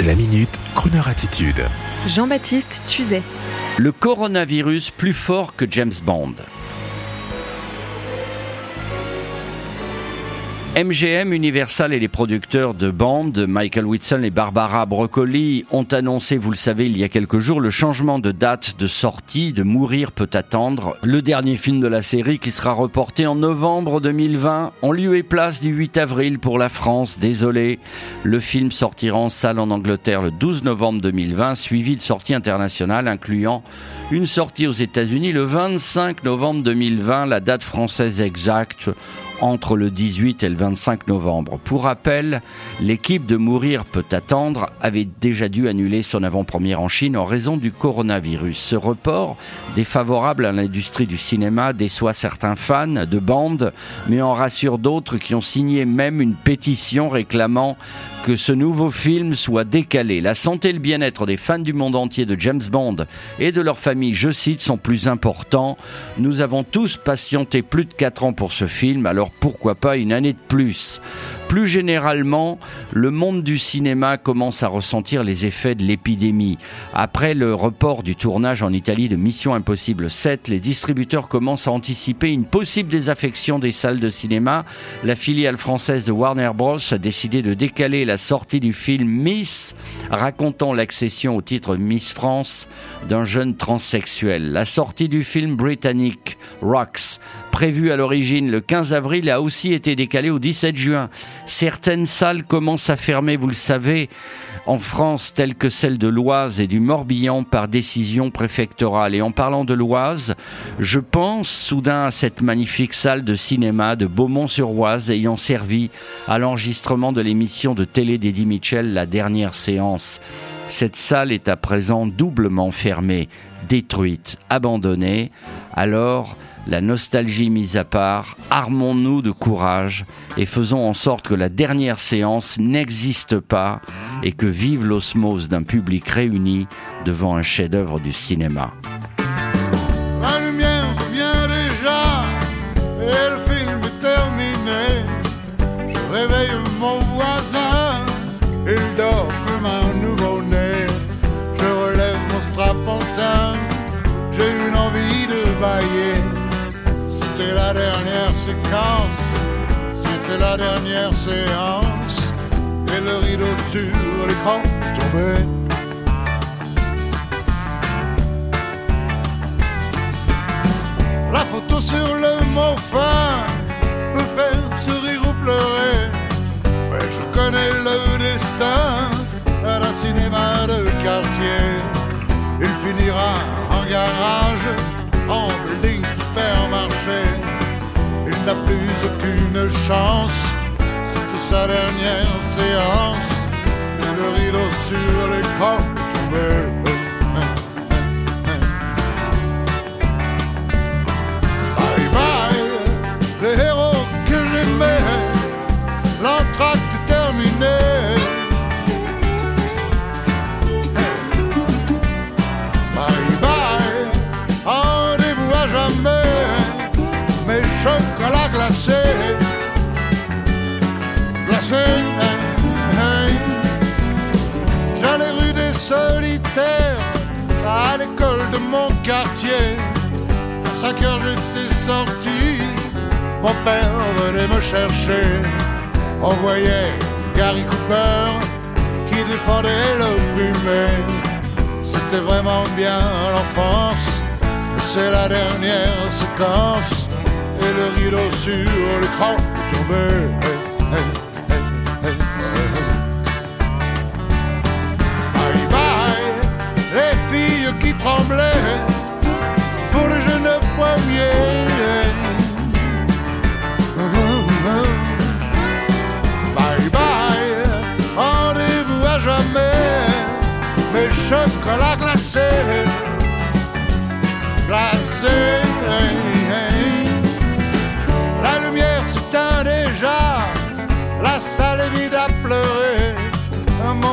La minute, Kroneur attitude. Jean-Baptiste Tuzet. Le coronavirus plus fort que James Bond. MGM, Universal et les producteurs de Bond, Michael Whitson et Barbara Broccoli, ont annoncé, vous le savez, il y a quelques jours, le changement de date de sortie de Mourir peut attendre, le dernier film de la série qui sera reporté en novembre 2020, en lieu et place du 8 avril pour la France. Désolé, le film sortira en salle en Angleterre le 12 novembre 2020, suivi de sorties internationales incluant une sortie aux États-Unis le 25 novembre 2020, la date française exacte entre le 18 et le 25 novembre. Pour rappel, l'équipe de Mourir peut attendre avait déjà dû annuler son avant-première en Chine en raison du coronavirus. Ce report, défavorable à l'industrie du cinéma, déçoit certains fans de bande, mais en rassure d'autres qui ont signé même une pétition réclamant que ce nouveau film soit décalé. La santé et le bien-être des fans du monde entier de James Bond et de leur famille, je cite, sont plus importants. Nous avons tous patienté plus de 4 ans pour ce film, alors pourquoi pas une année de plus plus généralement, le monde du cinéma commence à ressentir les effets de l'épidémie. Après le report du tournage en Italie de Mission Impossible 7, les distributeurs commencent à anticiper une possible désaffection des salles de cinéma. La filiale française de Warner Bros. a décidé de décaler la sortie du film Miss, racontant l'accession au titre Miss France d'un jeune transsexuel. La sortie du film britannique Rocks, prévue à l'origine le 15 avril, a aussi été décalée au 17 juin. Certaines salles commencent à fermer, vous le savez, en France, telles que celle de l'Oise et du Morbihan par décision préfectorale. Et en parlant de l'Oise, je pense soudain à cette magnifique salle de cinéma de Beaumont-sur-Oise ayant servi à l'enregistrement de l'émission de télé d'Eddie Mitchell, la dernière séance. Cette salle est à présent doublement fermée, détruite, abandonnée. Alors, la nostalgie mise à part, armons-nous de courage et faisons en sorte que la dernière séance n'existe pas et que vive l'osmose d'un public réuni devant un chef-d'œuvre du cinéma. La lumière vient déjà et le film est terminé. Je réveille mon voisin, il dort comme un nouveau-né. Je relève mon strapontin, j'ai une envie de bailler. C'était la dernière séquence, c'était la dernière séance, et le rideau sur l'écran tombait. La photo sur le mot fin peut faire sourire ou pleurer. Mais je connais le destin d'un cinéma de quartier. Il finira en garage, en building supermarché. Il n'a plus aucune chance, c'était sa dernière séance. Et le rideau sur l'écran tombait. Chocolats glacés, glacés. hey. J'allais rue des solitaires, à l'école de mon quartier. À 5 heures j'étais sorti, mon père venait me chercher. On voyait Gary Cooper qui défendait l'opprimé. C'était vraiment bien l'enfance, c'est la dernière séquence. Et le rideau sur l'écran est tombé. Bye bye, les filles qui tremblaient pour le jeune premier. Bye bye, rendez-vous à jamais, mes chocolats glacés.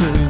to